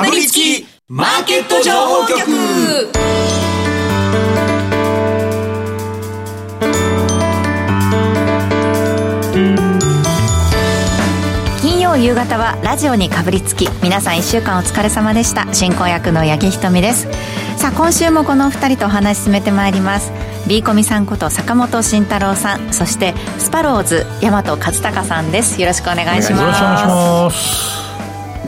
かぶりつきマーケット情報局。金曜夕方はラジオにかぶりつき皆さん1週間お疲れ様でした。進行役の八木ひとみです。さあ今週もこのお二人とお話し進めてまいります。B コミさんこと坂本慎太郎さんそしてスパローズ大和勝孝さんです。よろしくお願いします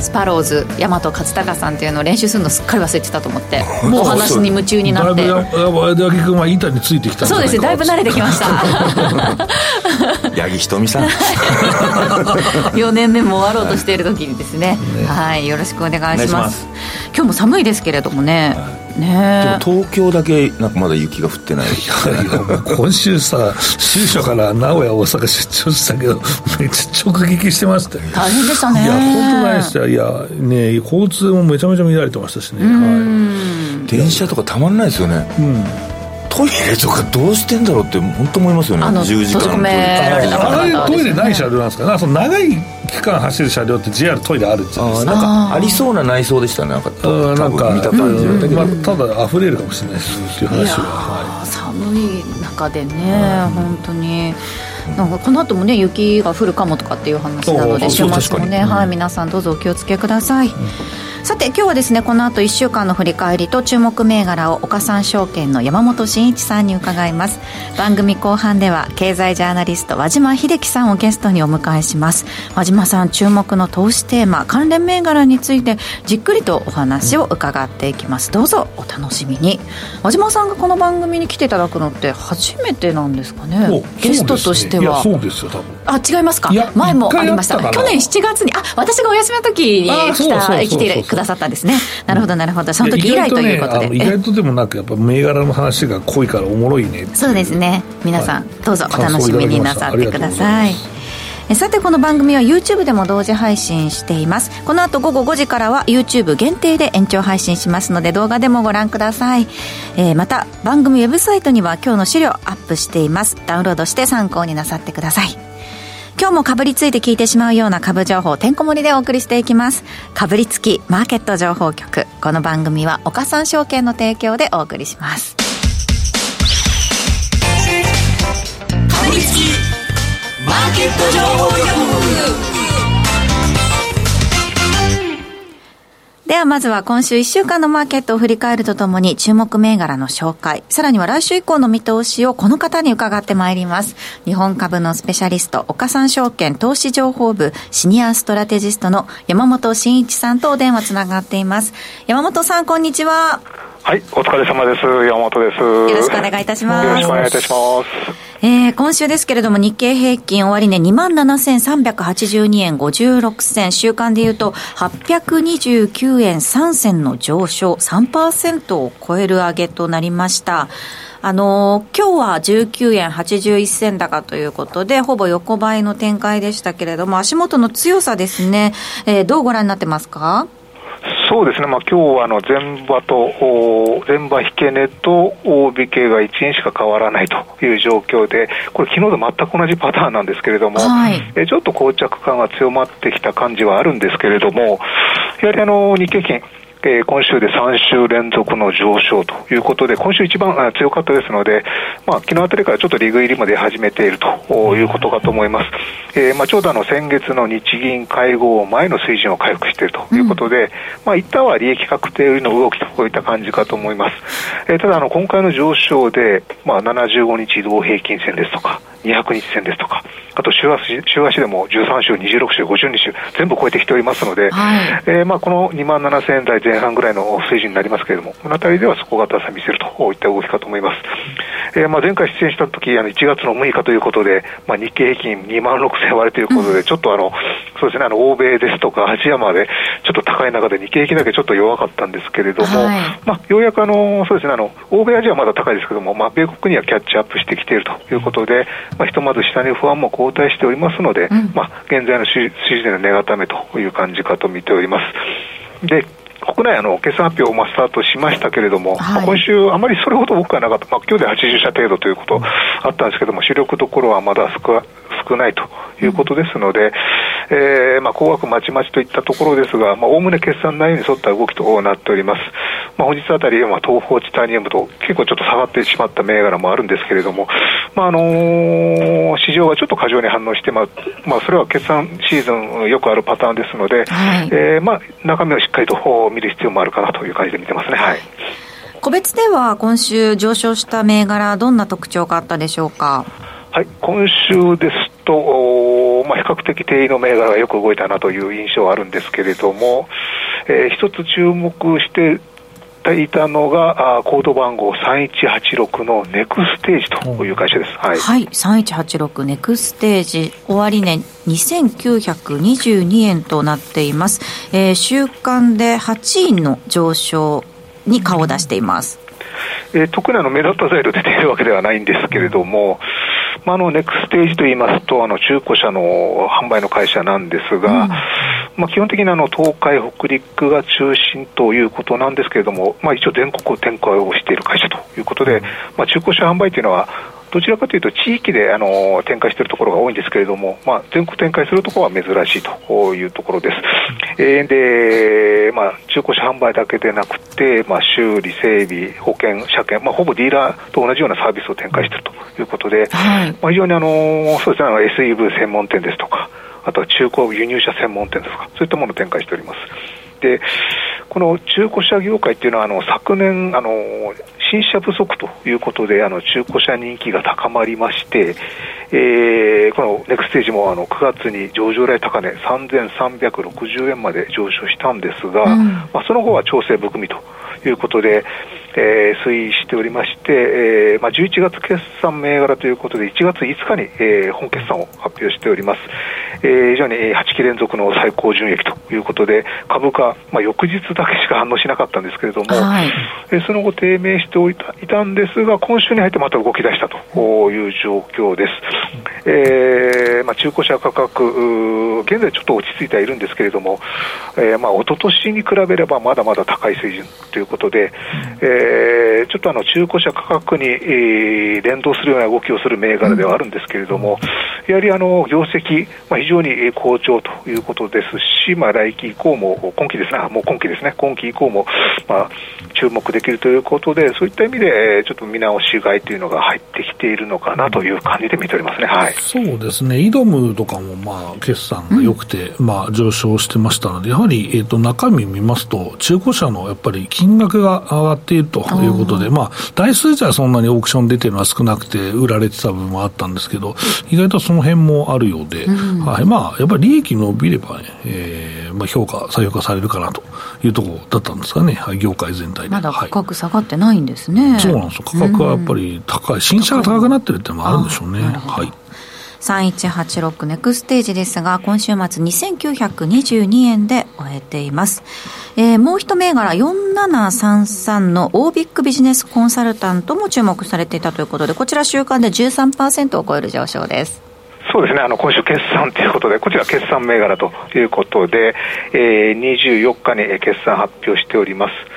スパローズ大和勝孝さんっていうのを練習するのすっかり忘れてたと思ってもう お話に夢中になって。だいぶ八木君は板についてきたそうですねだいぶ慣れてきました。八木ひとみさん。4年目も終わろうとしている時にですね、ね、はいよろしくお願いします。今日も寒いですけれどもね、はいねでも東京だけなんかまだ雪が降ってないいやい。や今週さ週初から名古屋大阪出張したけどめっちゃ直撃してましたよ。大変でしたね。いや本当ないですよ。いやね交通もめちゃめちゃ乱れてましたしね、はい、電車とかたまんないですよね。うんトイレとかどうしてんだろうって本当思いますよね。10時間あれトイレない車両なんですか？なその長い期間走る車両って JR トイレあるじゃないですかなんかありそうな内装でしたねなんかなんか見た感じだけど、まあ、ただ溢れるかもしれないですっていう話は、はい、寒い中でね、本当に。なんかこの後もね雪が降るかもとかっていう話なので週末もね、はい、皆さんどうぞお気をつけください、うんさて今日はですねこの後1週間の振り返りと注目銘柄を岡三証券の山本慎一さんに伺います。番組後半では経済ジャーナリスト和島秀樹さんをゲストにお迎えします。和島さん注目の投資テーマ関連銘柄についてじっくりとお話を伺っていきます。どうぞお楽しみに。和島さんがこの番組に来ていただくのって初めてなんですかね？ゲストとしては。そうですよ多分あ違いますか？前もありました。去年7月にあ私がお休みの時に来た来てくださったんですね。なるほどなるほど。その時以来ということで。意外とでもなくやっぱ銘柄の話が濃いからおもろいねそうですね。皆さん、どうぞお楽しみになさってください。さてこの番組は YouTube でも同時配信しています。この後午後5時からは YouTube 限定で延長配信しますので動画でもご覧ください、えー、また番組ウェブサイトには今日の資料アップしています。ダウンロードして参考になさってください今日もかぶりついて聞いてしまうような株情報てんこ盛りでお送りしていきます。かぶりつきマーケット情報局。この番組は岡三証券の提供でお送りします。かぶりつきマーケット情報局。はまずは今週1週間のマーケットを振り返るとともに注目銘柄の紹介、さらには来週以降の見通しをこの方に伺ってまいります。日本株のスペシャリスト、岡三証券投資情報部シニアストラテジストの山本慎一さんとお電話つながっています。山本さん、こんにちは。はい、お疲れ様です。山本です。よろしくお願いいたします。よろしくお願いいたします。えー、今週ですけれども日経平均終値、ね、27,382円56銭、週間でいうと829円3銭の上昇、3%を超える上げとなりました。あのー、今日は19円81銭高ということで、ほぼ横ばいの展開でしたけれども、足元の強さですね、えー、どうご覧になってますか？そうですね、まあ今日はあの前場と前場引け値と大引けが1円しか変わらないという状況で、これ、昨日と全く同じパターンなんですけれども、はい、えちょっと膠着感が強まってきた感じはあるんですけれども、やはりあの日経金、えー、今週で3週連続の上昇ということで、今週一番強かったですので、まあ、昨日あたりからちょっと利食い入りまで始めているということかと思います。えー、まあ、ちょうどあの先月の日銀会合前の水準を回復しているということで、うん、まあ、一旦は利益確定の動きといった感じかと思います。えー、ただあの、今回の上昇で、まあ、75日移動平均線ですとか、200日線ですとか、あと週足週足でも13週、26週、52週、全部超えてきておりますので、はい、えー、まあ、この2万7000円台前半ぐらいの水準になりますけれども、この辺りでは底堅さ見せるといった動きかと思います。えー、まあ、前回出演した時あの1月の6日ということで、まあ、日経平均2万6000円割れということで、うん、ちょっとあの、そうですね、あの、欧米ですとかアジアまでちょっと高い中で日経平均だけちょっと弱かったんですけれども、はい、まあ、ようやくあの、そうですね、あの、欧米アジアはまだ高いですけども、まあ、米国にはキャッチアップしてきているということで、まあ、ひとまず下値不安も後退しておりますので、うん、まあ、現在の支持での値固めという感じかと見ております。で国内あの決算発表もスタートしましたけれども、はい、今週、あまりそれほど多くはなかった、まあ今日で80社程度ということあったんですけども、主力どころはまだ少少ないということですので、えー、まあ、高額まちまちといったところですが、まあ、おおむね決算内容に沿った動きとなっております。まあ、本日あたり、まあ、東方チタニウムと結構ちょっと下がってしまった銘柄もあるんですけれども、まあ、あのー、市場がちょっと過剰に反応して、まあ、まあ、それは決算シーズンよくあるパターンですので、はい、えー、まあ、中身をしっかりと見る必要もあるかなという感じで見てますね。はい。個別では今週上昇した銘柄、どんな特徴があったでしょうか？はい、今週ですと、まあ、比較的定位の銘柄がよく動いたなという印象はあるんですけれども、えー、一つ注目していたのが、あコード番号3186のネクステージという会社です。はい、はい、3186ネクステージ、終値、ね、2922円となっています。えー、週間で8位の上昇に顔を出しています。えー、特にあの目立った材料出ているわけではないんですけれども、まあ、あのネクステージといいますと、あの中古車の販売の会社なんですが、うん、まあ、基本的にあの東海、北陸が中心ということなんですけれども、まあ、一応全国展開をしている会社ということで、まあ、中古車販売というのは、どちらかというと地域であの展開しているところが多いんですけれども、まあ、全国展開するところは珍しいというところです。えー、で、まあ、中古車販売だけでなくて、まあ、修理、整備、保険、車検、まあ、ほぼディーラーと同じようなサービスを展開しているということで、はい、まあ、非常にあのそうですね、SEV 専門店ですとか、あとは中古輸入車専門店ですとか、そういったものを展開しております。で、この中古車業界っていうのは、あの昨年あの、新車不足ということで、あの中古車人気が高まりまして、えー、このネクステージもあの9月に上場来高値3360円まで上昇したんですが、うん、まあ、その後は調整含みということで、えー、推移しておりまして、えーまあ、11月決算銘柄ということで、1月5日に、えー、本決算を発表しております。えー、非常に8期連続の最高純益ということで、株価、まあ、翌日だけしか反応しなかったんですけれども、はい、えー、その後低迷しておいたいたんですが、今週に入ってまた動き出したという状況です。えーまあ、中古車価格、現在ちょっと落ち着いてはいるんですけれども、えーまあ、一昨年に比べればまだまだ高い水準ということで、えー、ちょっとあの中古車価格に、えー、連動するような動きをする銘柄ではあるんですけれども、やはりあの業績、まあ、非常に好調ということですし、まあ、来期以降も、今期ですね、もう今期ですね、今期以降も、まあ、注目できるということで、そういった意味で、ちょっと見直し買いというのが入ってきているのかなという感じで見ておりますね、はい、そうですね、イドムとかも、まあ、決算が良くて、うん、まあ、上昇してましたので、やはり、えーと、中身見ますと、中古車のやっぱり金額が上がっているということで、まあ、台数自体はそんなにオークション出てるのは少なくて、売られてた部分もあったんですけど、意外とその辺もあるようで、うん、はい、まあ、やっぱり利益伸びればね、えーまあ、評価、再評価されるかなというところだったんですかね、はい、業界全体で。まだ価格下がってないんですね。はい、そうなんですよ。価格はやっぱり高い。新車が高くなってるっていうのもあるんでしょうね。はい。3186ネクステージですが、今週末2922円で終えています。えー、もう一銘柄4733のオービックビジネスコンサルタントも注目されていたということで、こちら週間で13%を超える上昇です。そうですね、あの今週決算ということで、こちら決算銘柄ということで、えー、24日に決算発表しております。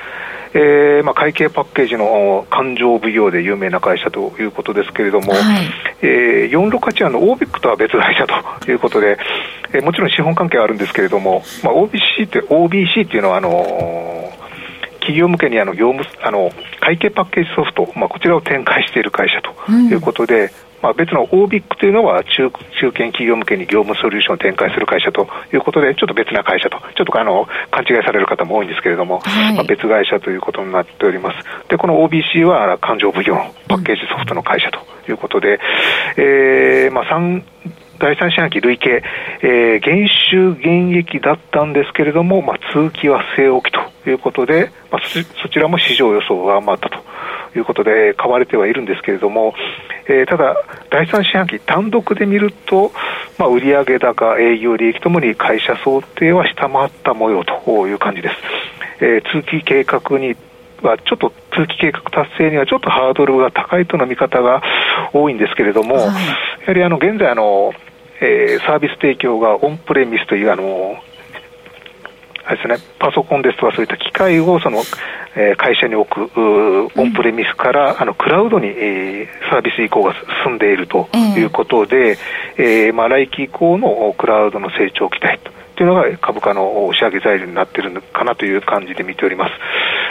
えーまあ、会計パッケージの勘定奉行で有名な会社ということですけれども、はい。えー、4681のオービックとは別会社と いうことで、えー、もちろん資本関係はあるんですけれども、まあ、OBC って OBC っていうのはあのー企業向けにあの業務あの会計パッケージソフト、まあ、こちらを展開している会社ということで、うんまあ、別の OBIC というのは中中堅企業向けに業務ソリューションを展開する会社ということで、ちょっと別な会社と、ちょっとあの勘違いされる方も多いんですけれども、はい、まあ、別会社ということになっております。で、この OBC は勘定奉行のパッケージソフトの会社ということで、うん、えー、まあ、3第三四半期累計、えー、減収減益だったんですけれども、まあ、通期は据え置きということで、まあ、そちらも市場予想が上回ったということで買われてはいるんですけれども、えー、ただ、第3四半期単独で見ると、まあ、売上高、営業利益ともに会社想定は下回った模様という感じです。えー、通期計画にはちょっと通期計画達成にはちょっとハードルが高いとの見方が多いんですけれども、はい、やはりあの現在あの、えー、サービス提供がオンプレミスというあのあれですね、パソコンですとかそういった機械をその、えー、会社に置くオンプレミスから、うん、あのクラウドに、えー、サービス移行が進んでいるということで、えー、えー、まあ、来期以降のクラウドの成長期待と。というのが株価の押し上げ材料になっているのかなという感じで見ております。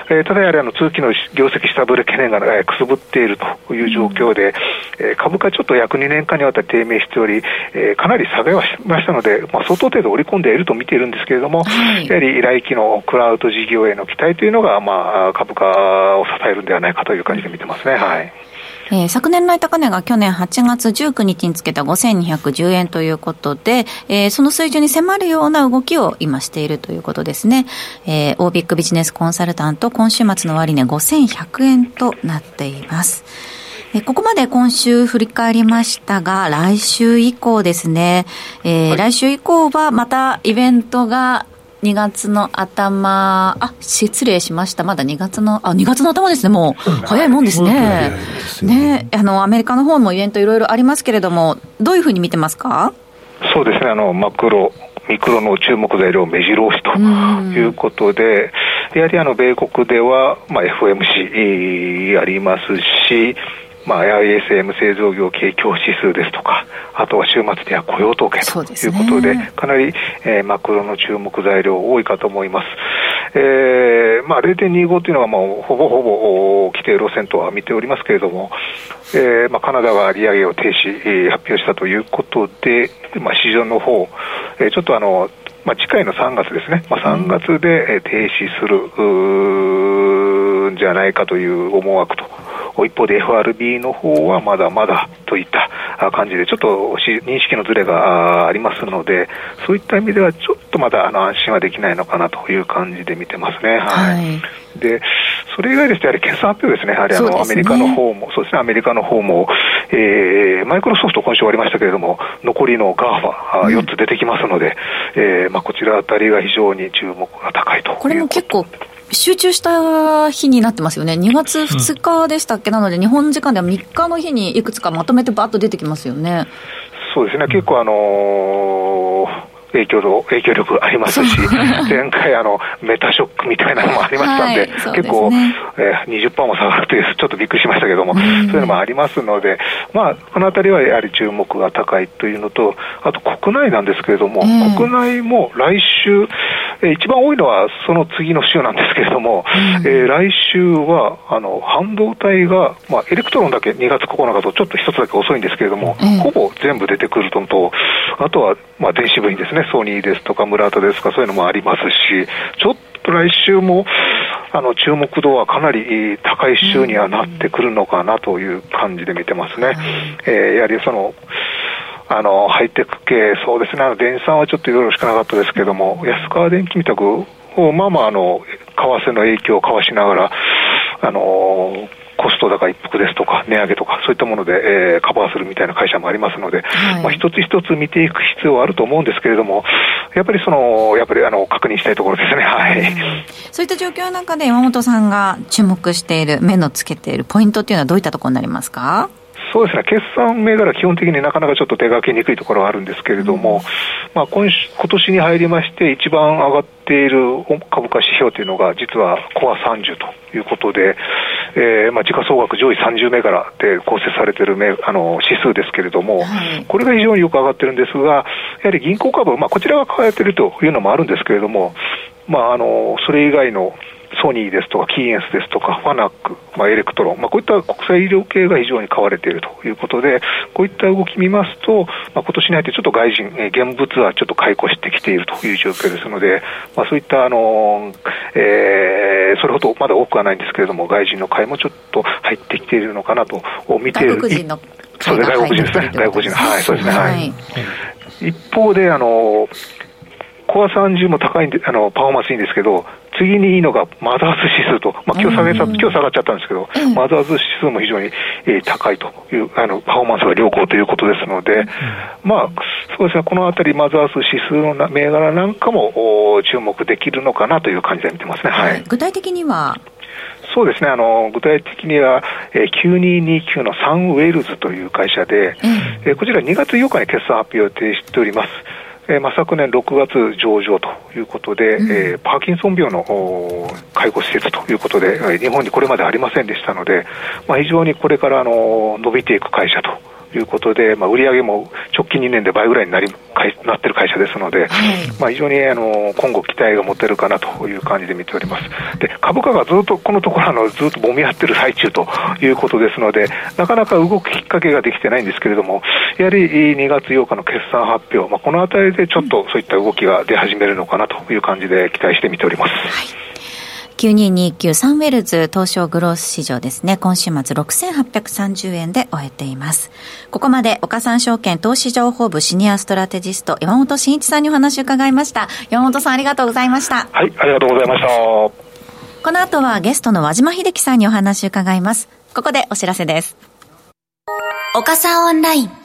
えー、ただやはりあの通期の業績下振れ懸念が、えー、くすぶっているという状況で、えー、株価ちょっと約2年間にわたって低迷しており、えー、かなり下げはしましたので、まあ、相当程度織り込んでいると見ているんですけれども、はい、やはり来期のクラウド事業への期待というのが、まあ、株価を支えるんではないかという感じで見てますね。はいえー、昨年来高値が去年8月19日につけた5210円ということで、えー、その水準に迫るような動きを今しているということですね。えー、オービックビジネスコンサルタント今週末の終値5100円となっています。えここまで今週振り返りましたが、来週以降ですね、えー、はい、来週以降はまたイベントが2月の頭、あ、失礼しました。まだ2月の、あ、2月の頭ですね、もう。早いもんですね。ね、あの、アメリカの方もイベントいろいろありますけれども、どういうふうに見てますか？そうですね、あの、マクロ、ミクロの注目材料目白押しということで、やはりあの、米国では、まあ、FMC ありますし、まあ、ISM 製造業景況指数ですとか、あとは週末では雇用統計ということで、でね、かなり、えー、マクロの注目材料多いかと思います。えー、まあ、0.25というのはもうほぼほぼ規定路線とは見ておりますけれども、えー、まあ、カナダが利上げを停止、えー、発表したということで、まあ、市場の方、えー、ちょっとあの、まあ、次回の3月ですね、まあ、3月で停止するんじゃないかという思惑と一方で FRB の方はまだまだといった感じで、ちょっと認識のずれがありますので、そういった意味では、ちょっとまだあの安心はできないのかなという感じで見てますね。はい、はい。で、それ以外ですと、やはり決算発表ですね、やはりあの、ね、アメリカの方も、そうですね、アメリカの方も、えー、マイクロソフト、今週終わりましたけれども、残りの GAFA、4つ出てきますので、うん、えー、まあ、こちらあたりが非常に注目が高いとこれも結構集中した日になってますよね、2月2日でしたっけ、うん、なので、日本時間では3日の日にいくつかまとめてばっと出てきますよね。そうですね、結構あのー影響力影響力ありますし、前回あの、メタショックみたいなのもありましたんで、はい、でね、結構、えー、20%も下がるという、ちょっとびっくりしましたけども、そういうのもありますので、まあ、このあたりはやはり注目が高いというのと、あと国内なんですけれども、国内も来週、えー、一番多いのはその次の週なんですけれども、えー、来週はあの半導体が、まあ、エレクトロンだけ2月9日とちょっと一つだけ遅いんですけれども、ほぼ全部出てくるのと、あとは、まあ、電子部品ですね、ソニーですとか村田ですとかそういうのもありますし、ちょっと来週もあの注目度はかなり高い週にはなってくるのかなという感じで見てますね。えー、やはりそのあのハイテク系、そうですね、あの電産はちょっといろいろしかなかったですけども、安川電機みたく、まあまああの、為替の影響をかわしながら、あのコスト高一服ですとか、値上げとか、そういったもので、えー、カバーするみたいな会社もありますので、はい、まあ、一つ一つ見ていく必要はあると思うんですけれども、やっぱりその、やっぱりあの確認したいところですね、はい、そういった状況の中で、山本さんが注目している、目のつけているポイントっていうのは、どういったところになりますか？そうですね、決算銘柄、基本的になかなかちょっと手がけにくいところはあるんですけれども、うん、まあ、今今年に入りまして、一番上がっている株価指標というのが、実はコア30ということで、えーまあ、時価総額上位30銘柄で構成されているあの指数ですけれども、はい、これが非常によく上がってるんですが、やはり銀行株、まあ、こちらが抱えているというのもあるんですけれども、まあ、あのそれ以外のソニーですとか、キーエンスですとか、ファナック、まあ、エレクトロン、まあ、こういった国際優良系が非常に買われているということで、こういった動き見ますと、まあ、今年に入ってちょっと外人、えー、現物はちょっと買い越してきているという状況ですので、まあ、そういったあの、えー、それほどまだ多くはないんですけれども、外人の買いもちょっと入ってきているのかなと見ている。外国人の外国人ですね。外国人。はい、そうですね。はい。一方で、あの、コア30も高いんで、あの、パフォーマンスいいんですけど、次にいいのがマザーズ指数と、まあ、今日下げた、今日下がっちゃったんですけど、マザーズ指数も非常に、えー、高いという、あの、パフォーマンスが良好ということですので、まあ、そうですね、このあたりマザーズ指数の銘柄なんかも注目できるのかなという感じで見てますね。はい。具体的には？そうですね、あの具体的には、えー、9229のサンウェルズという会社で、えー、こちら2月8日に決算発表を提しております。えーまあ、昨年6月上場ということで、うん、えー、パーキンソン病の介護施設ということで、日本にこれまでありませんでしたので、まあ、非常にこれからあの伸びていく会社ということで、まあ、売上も直近2年で倍ぐらいになりなってる会社ですので、はい、まあ、非常にあの今後、期待が持てるかなという感じで見ております。で株価がずっとこのところあの、ずっともみ合ってる最中ということですので、なかなか動くきっかけができてないんですけれども、やはり2月8日の決算発表、まあ、このあたりでちょっとそういった動きが出始めるのかなという感じで期待して見ております。はい9229サンウェルズ東証グロース市場ですね、今週末6830円で終えています。ここまで岡三証券投資情報部シニアストラテジスト山本慎一さんにお話を伺いました。山本さんありがとうございました。はい、ありがとうございました。この後はゲストの和島秀樹さんにお話を伺います。ここでお知らせです。岡三オンライン。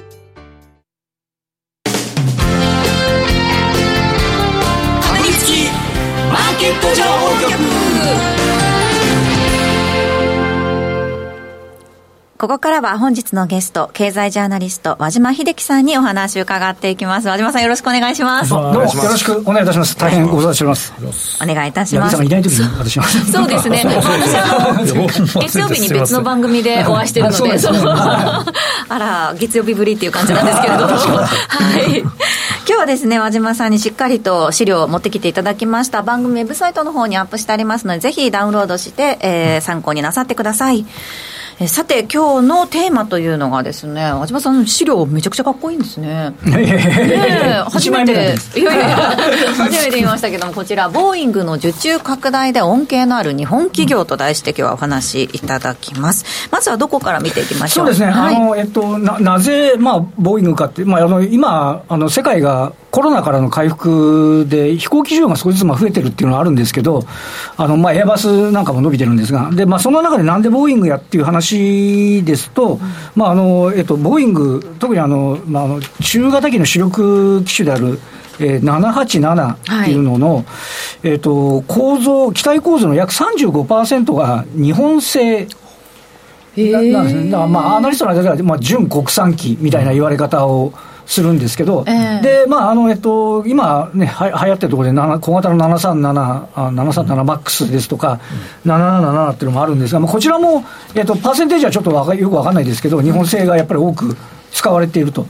ここからは本日のゲスト、経済ジャーナリスト、和島秀樹さんにお話を伺っていきます。和島さんよろしくお願いします。どうもよろしくお願いいたします。大変ご無沙汰しております。お願いいたします。いない時に私は。そうですね。私あの、月曜日に別の番組でお会いしてるので、あら、月曜日ぶりっていう感じなんですけれども。はい。今日はですね、和島さんにしっかりと資料を持ってきていただきました。番組ウェブサイトの方にアップしてありますので、ぜひダウンロードして、えー、参考になさってください。えさて今日のテーマというのがですね和島さん資料めちゃくちゃかっこいいんですね。ね初めて。いやいや初めて見ましたけどもこちらボーイングの受注拡大で恩恵のある日本企業と題して今日はお話しいただきます。まずはどこから見ていきましょう？そうですね、はい、あのえっとななぜまあボーイングかって、まあ、あの今あの世界がコロナからの回復で、飛行機需要が少しずつまあ増えてるっていうのはあるんですけど、あのまあエアバスなんかも伸びてるんですが、でまあ、その中でなんでボーイングやっていう話ですと、まああのえっと、ボーイング、特にあの、まあ、あの中型機の主力機種である、えー、787っていうのの、はい、えっと、構造、機体構造の約35%が日本製なんですね。だからまあ、アナリストの間では、まあ、純国産機みたいな言われ方を、うんするんですけど、えー、で、まあ、あの、えっと、今ね、は流行ってるところで、小型の737、737マックスですとか、うん、777っていうのもあるんですが、まあ、こちらも、えっと、パーセンテージはちょっとわかよくわかんないですけど、日本製がやっぱり多く使われていると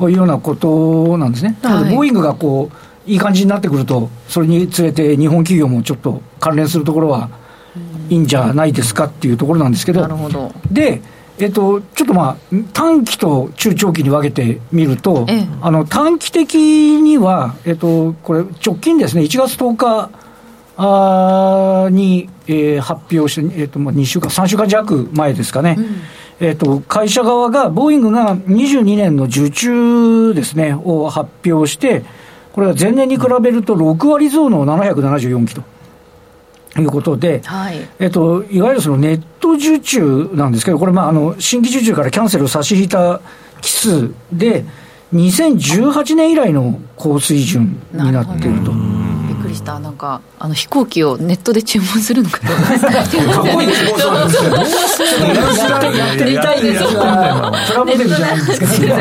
いうようなことなんですね。なので、ボーイングがこう、いい感じになってくると、それにつれて日本企業もちょっと関連するところはいいんじゃないですかっていうところなんですけど、で、えっと、ちょっとまあ、短期と中長期に分けてみると、ええ、あの短期的には、えっと、これ、直近ですね、1月10日あに、えー、発表して、えっとまあ、2週間、3週間弱前ですかね。うんえっと、会社側が、ボーイングが22年の受注ですね、を発表して、これは前年に比べると6割増の774機と。いうことで、はい、えっと、いわゆるそのネット受注なんですけど、これ、まあ、あの新規受注からキャンセルを差し引いた機数で、2018年以来の高水準になっていると。りした、なんかあの飛行機をネットで注文するのかと思いました。かっこいい希望なんですけど、どうするやりたいです。プラモデルじゃないんですけど、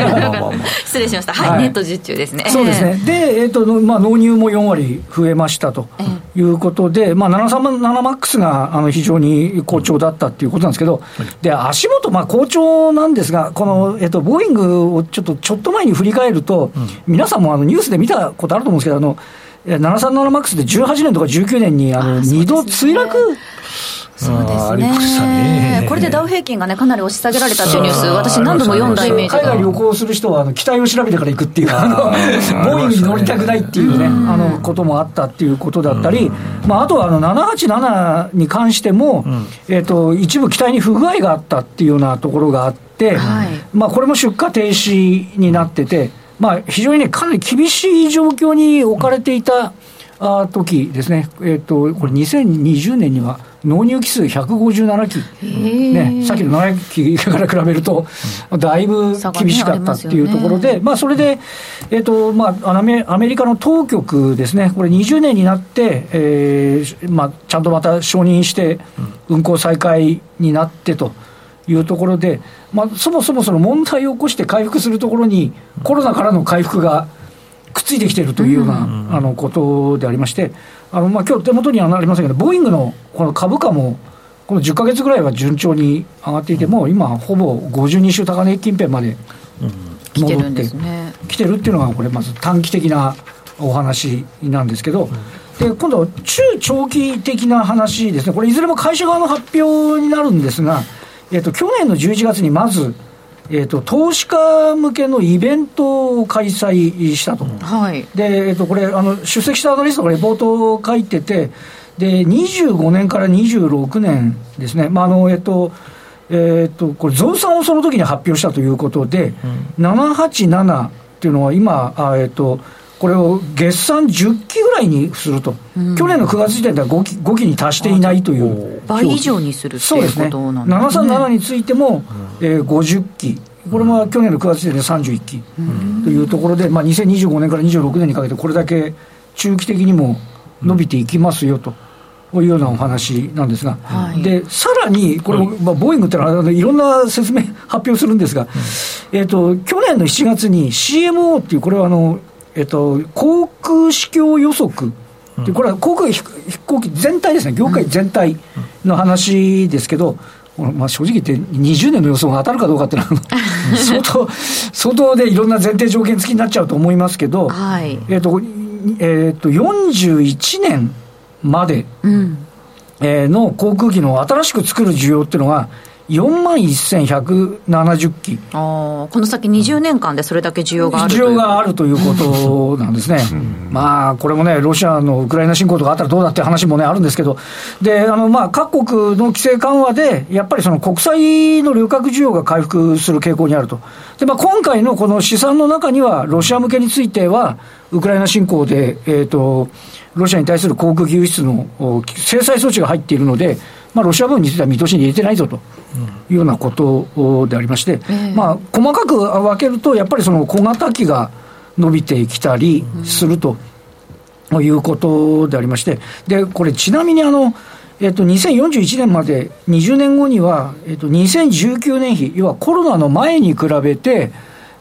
失礼しました。はい、ネット受注ですね。そうですね。で、えっとまあ納入も4割増えましたということで、まあ737マックスがあの非常に好調だったっていうことなんですけど、で足元まあ好調なんですが、このえっとボーイングをちょっとちょっと前に振り返ると、皆さんもあのニュースで見たことあると思うんですけど、あの737マックスで18年とか19年にあの2度墜落？そうですね、これでダウ平均がね、かなり押し下げられたというニュース、私、何度も読んだイメージ海外旅行する人は、あの機体を調べてから行くっていう、あのボーイングに乗りたくないっていうね、あのこともあったっていうことだったり、まあ、あとはあの787に関しても、えー、と一部機体に不具合があったっていうようなところがあって、まあ、これも出荷停止になってて、まあ、非常にね、かなり厳しい状況に置かれていた。あ時ですね、えーと、これ2020年には納入機数157機、ね、さっきの7機から比べると、だいぶ厳しかったっていうところで、ね、まあ、それで、えーとまあ、アメアメリカの当局ですね、これ20年になって、えーまあ、ちゃんとまた承認して、運航再開になってと。いうところで、まあ、そもそもその問題を起こして回復するところに、コロナからの回復がくっついてきているというような、あのことでありまして、あのまあ今日手元にはなりませんけど、ボーイングのこの株価も、この10か月ぐらいは順調に上がっていて、もう今、ほぼ52週高値近辺まで戻ってきてるっていうのが、これ、まず短期的なお話なんですけど、で今度、中長期的な話ですね、これ、いずれも会社側の発表になるんですが、えっと、去年の11月にまず、えーと、投資家向けのイベントを開催したと、はい、でえーと、これあの、出席したアナリストがレポートを書いてて、で25年から26年ですね、まああのえーとえーと、これ、増産をその時に発表したということで、うん、787っていうのは今、あえーとこれを月産10機ぐらいにすると、うん、去年の9月時点では 5, 機5機に達していないという。倍以上にするっていうことなんですね、737についても、うん、えー、50機、これも去年の9月時点で31機というところで、まあ、2025年から26年にかけて、これだけ中期的にも伸びていきますよと。いうようなお話なんですが、はい、でさらに、これ、まあ、ボーイングってのは、いろんな説明、発表するんですが、うん、えーと、去年の7月に CMO っていう、これはあのえっと、航空市況予測。でこれは航空飛行機全体ですね、業界全体の話ですけど、まあ、正直言って20年の予想が当たるかどうかっていうのは 相当、相当でいろんな前提条件付きになっちゃうと思いますけど、はい、えっ、と、えっ、と、41年まで、えの航空機の新しく作る需要っていうのは、4万1170機あこの先20年間でそれだけ需要がある需要があるということなんですね、まあ、これもね、ロシアのウクライナ侵攻とかあったらどうだって話もね、あるんですけど、であのまあ各国の規制緩和で、やっぱりその国際の旅客需要が回復する傾向にあると、でまあ、今回のこの試算の中には、ロシア向けについては、ウクライナ侵攻で、えーと、ロシアに対する航空機輸出の制裁措置が入っているので、まあ、ロシア軍については見通しに入れてないぞと。いうようなことでありまして、まあ、細かく分けると、やっぱりその小型機が伸びてきたりするということでありまして、でこれ、ちなみにあの、えっと、2041年まで20年後には、えっと、2019年比、要はコロナの前に比べて、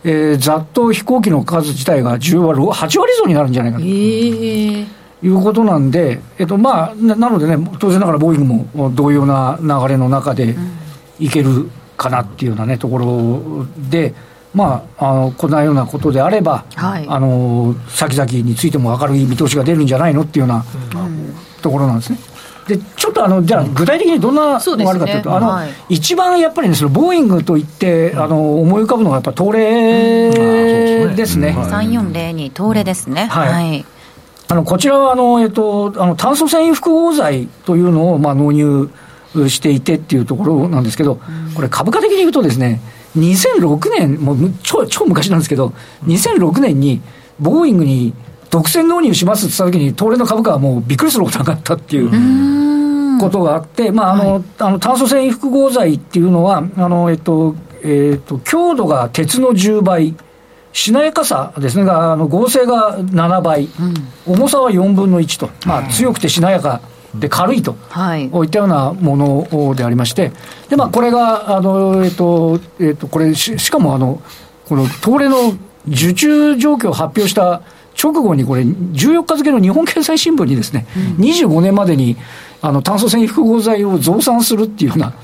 えー、ざっと飛行機の数自体が10割、8割増になるんじゃないかと。えーいうことなんで、えっとまあ、なのでね、当然ながらボーイングも同様な流れの中でいけるかなっていうような、ね、ところで、まあ、あのこんなようなことであれば、はい、あの先々についても明るい見通しが出るんじゃないのっていうような、うん、ところなんですね。でちょっとあのじゃあ、具体的にどんなのがあるかというと、うね、あの、はい、一番やっぱりね、そのボーイングといって、あの思い浮かぶのがやっぱ東レですね。3402、東レですね。はい、はいあのこちらはあの、えっと、あの炭素繊維複合剤というのを、まあ、納入していてっていうところなんですけど、これ、株価的に言うとですね、2006年、もう超超昔なんですけど、2006年にボーイングに独占納入しますって言ったときに、東レの株価はもうびっくりするほど上がったっていうことがあって、まああの、はい、あの炭素繊維複合剤っていうのは、あのえっとえっと、強度が鉄の10倍。しなやかさですね。あの合成が7倍、うん、重さは4分の1と、まあ、強くてしなやかで軽いと、はい、こういったようなものでありまして、でまあ、これが、あのえっとえっと、これし、しかもあの、この東レの受注状況を発表した直後に、これ、14日付の日本経済新聞にですね、うん、25年までにあの炭素繊維複合剤を増産するっていうような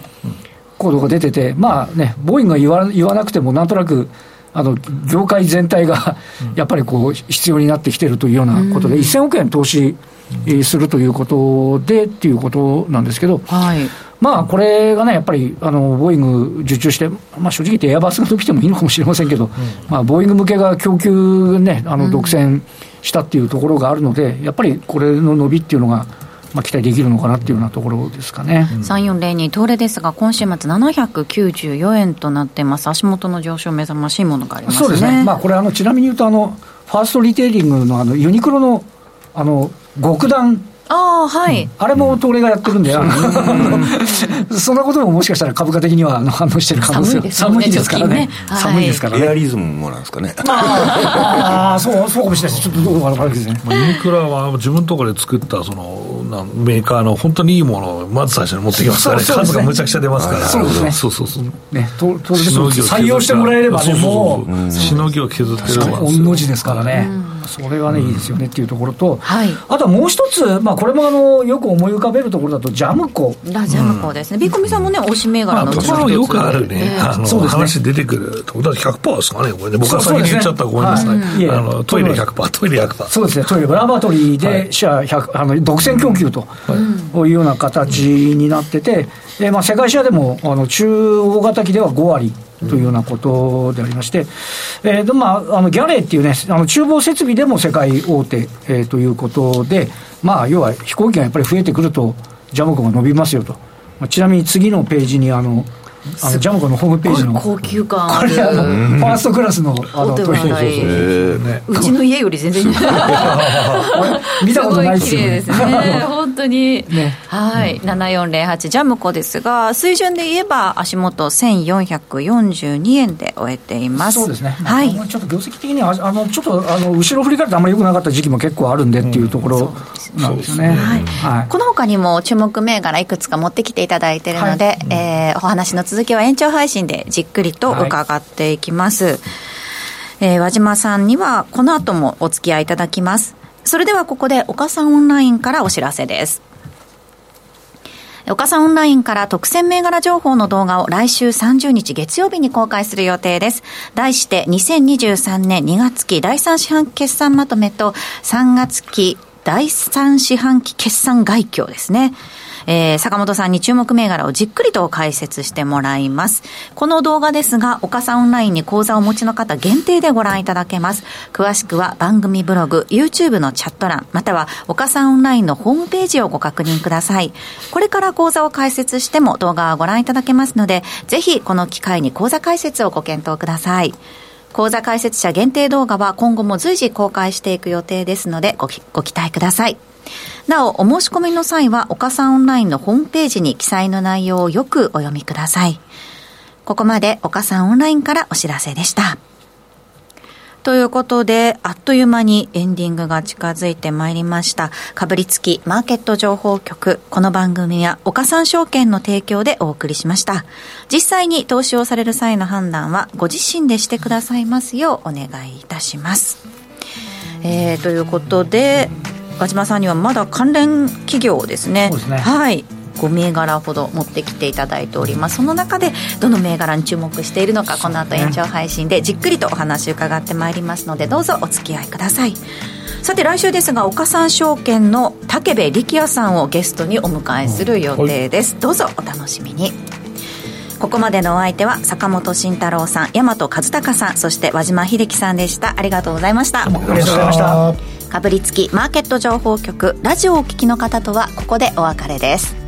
行動が出てて、まあね、ボーイングが言わ言わなくても、なんとなく、あの業界全体がやっぱりこう必要になってきてるというようなことで、1000億円投資するということでっていうことなんですけど、はい、まあこれがね、やっぱりあのボーイング受注して、まあ、正直言ってエアバスが伸びてもいいのかもしれませんけど、うん、まあ、ボーイング向けが供給ね、あの独占したっていうところがあるので、やっぱりこれの伸びっていうのが、まあ、期待できるのかなっていうようなところですかね、うん、3402、東レですが、今週末、794円となってます、足元の上昇、目覚ましいものがあります、ね、そうですね、まあ、これあの、ちなみに言うとあの、ファーストリテイリングのあのユニクロのあの極暖ああ、はい、あれも東レがやってるんで、そんなことももしかしたら株価的には反応してる可能性寒いですからね、寒いですからね。エアリズムもなんですかね。あ あ、そう、そうかもしれないです。ちょっとどうかわからないですね。ユニクロは自分のところで作ったそのメーカーの本当にいいものをまず最初に持ってきますからね、数がむちゃくちゃ出ますから、そうですね、そうそうそう、ね、とと採用してもらえればね、もう、しのぎを削ってる御の字ですからね。それはね、いいですよねっていうところと、はい、あとはもう一つ、まあ、これもあのよく思い浮かべるところだと、ジャムコ。ジャムコですね、ビーコミさんもね、推し銘柄のうちのよくあるね、あの話出てくる。ところ、100%ですかね、これね、僕は先に言っちゃったらごめんなさい、あのトイレ100%、トイレ100%。そうですね、トイレ、ラバトリーでシェア100、あの独占供給というような形になってて、でまあ、世界シェアでもあの中大型機では5割。というようなことでありまして、えーでまあ、あのギャレーっていうね、あの厨房設備でも世界大手、えー、ということで、まあ、要は飛行機がやっぱり増えてくると、ジャムコが伸びますよと。まあ、ちなみに次のページにあのあのジャムコのホームページの高級感これあの、ファーストクラスのあのトイレうちの家より全然 見たことないですよね。ですね本当に、ね、はい、うん、7408ジャムコですが水準で言えば足元1442円で終えています。そうですね、まあ、はい、ちょっと業績的にはあのちょっとあの後ろ振り返ってあんまりよくなかった時期も結構あるんでっていうところなんですよね、はい、このほかにも注目銘柄いくつか持ってきていただいているので、はい、えー、お話の続きは延長配信でじっくりと伺っていきます。はい、えー、和島さんにはこの後もお付き合いいただきます。それではここで岡さんオンラインからお知らせです。岡さんオンラインから特選銘柄情報の動画を来週30日月曜日に公開する予定です。題して2023年2月期第3四半期決算まとめと3月期第3四半期決算概況ですね。えー、坂本さんに注目銘柄をじっくりと解説してもらいます。この動画ですが、岡さんオンラインに講座をお持ちの方限定でご覧いただけます。詳しくは番組ブログ、YouTube のチャット欄、または岡さんオンラインのホームページをご確認ください。これから講座を解説しても動画はご覧いただけますので、ぜひこの機会に講座解説をご検討ください。講座解説者限定動画は今後も随時公開していく予定ですのでごご期待ください。なお、お申し込みの際は、岡さんオンラインのホームページに記載の内容をよくお読みください。ここまで岡さんオンラインからお知らせでした。ということで、あっという間にエンディングが近づいてまいりました。かぶりつきマーケット情報局。この番組は岡三証券の提供でお送りしました。実際に投資をされる際の判断はご自身でしてくださいますようお願いいたします。えー、ということで、岡島さんにはまだ関連企業ですね。すね。はい。5銘柄ほど持ってきていただいております。その中でどの銘柄に注目しているのかこの後延長配信でじっくりとお話伺ってまいりますのでどうぞお付き合いください。さて来週ですが岡三証券の武部力也さんをゲストにお迎えする予定です、どうぞお楽しみに。ここまでのお相手は坂本慎太郎さん大和和孝さんそして和島秀樹さんでした。ありがとうございました。ありがとうございましたかぶりつきマーケット情報局ラジオをお聞きの方とはここでお別れです。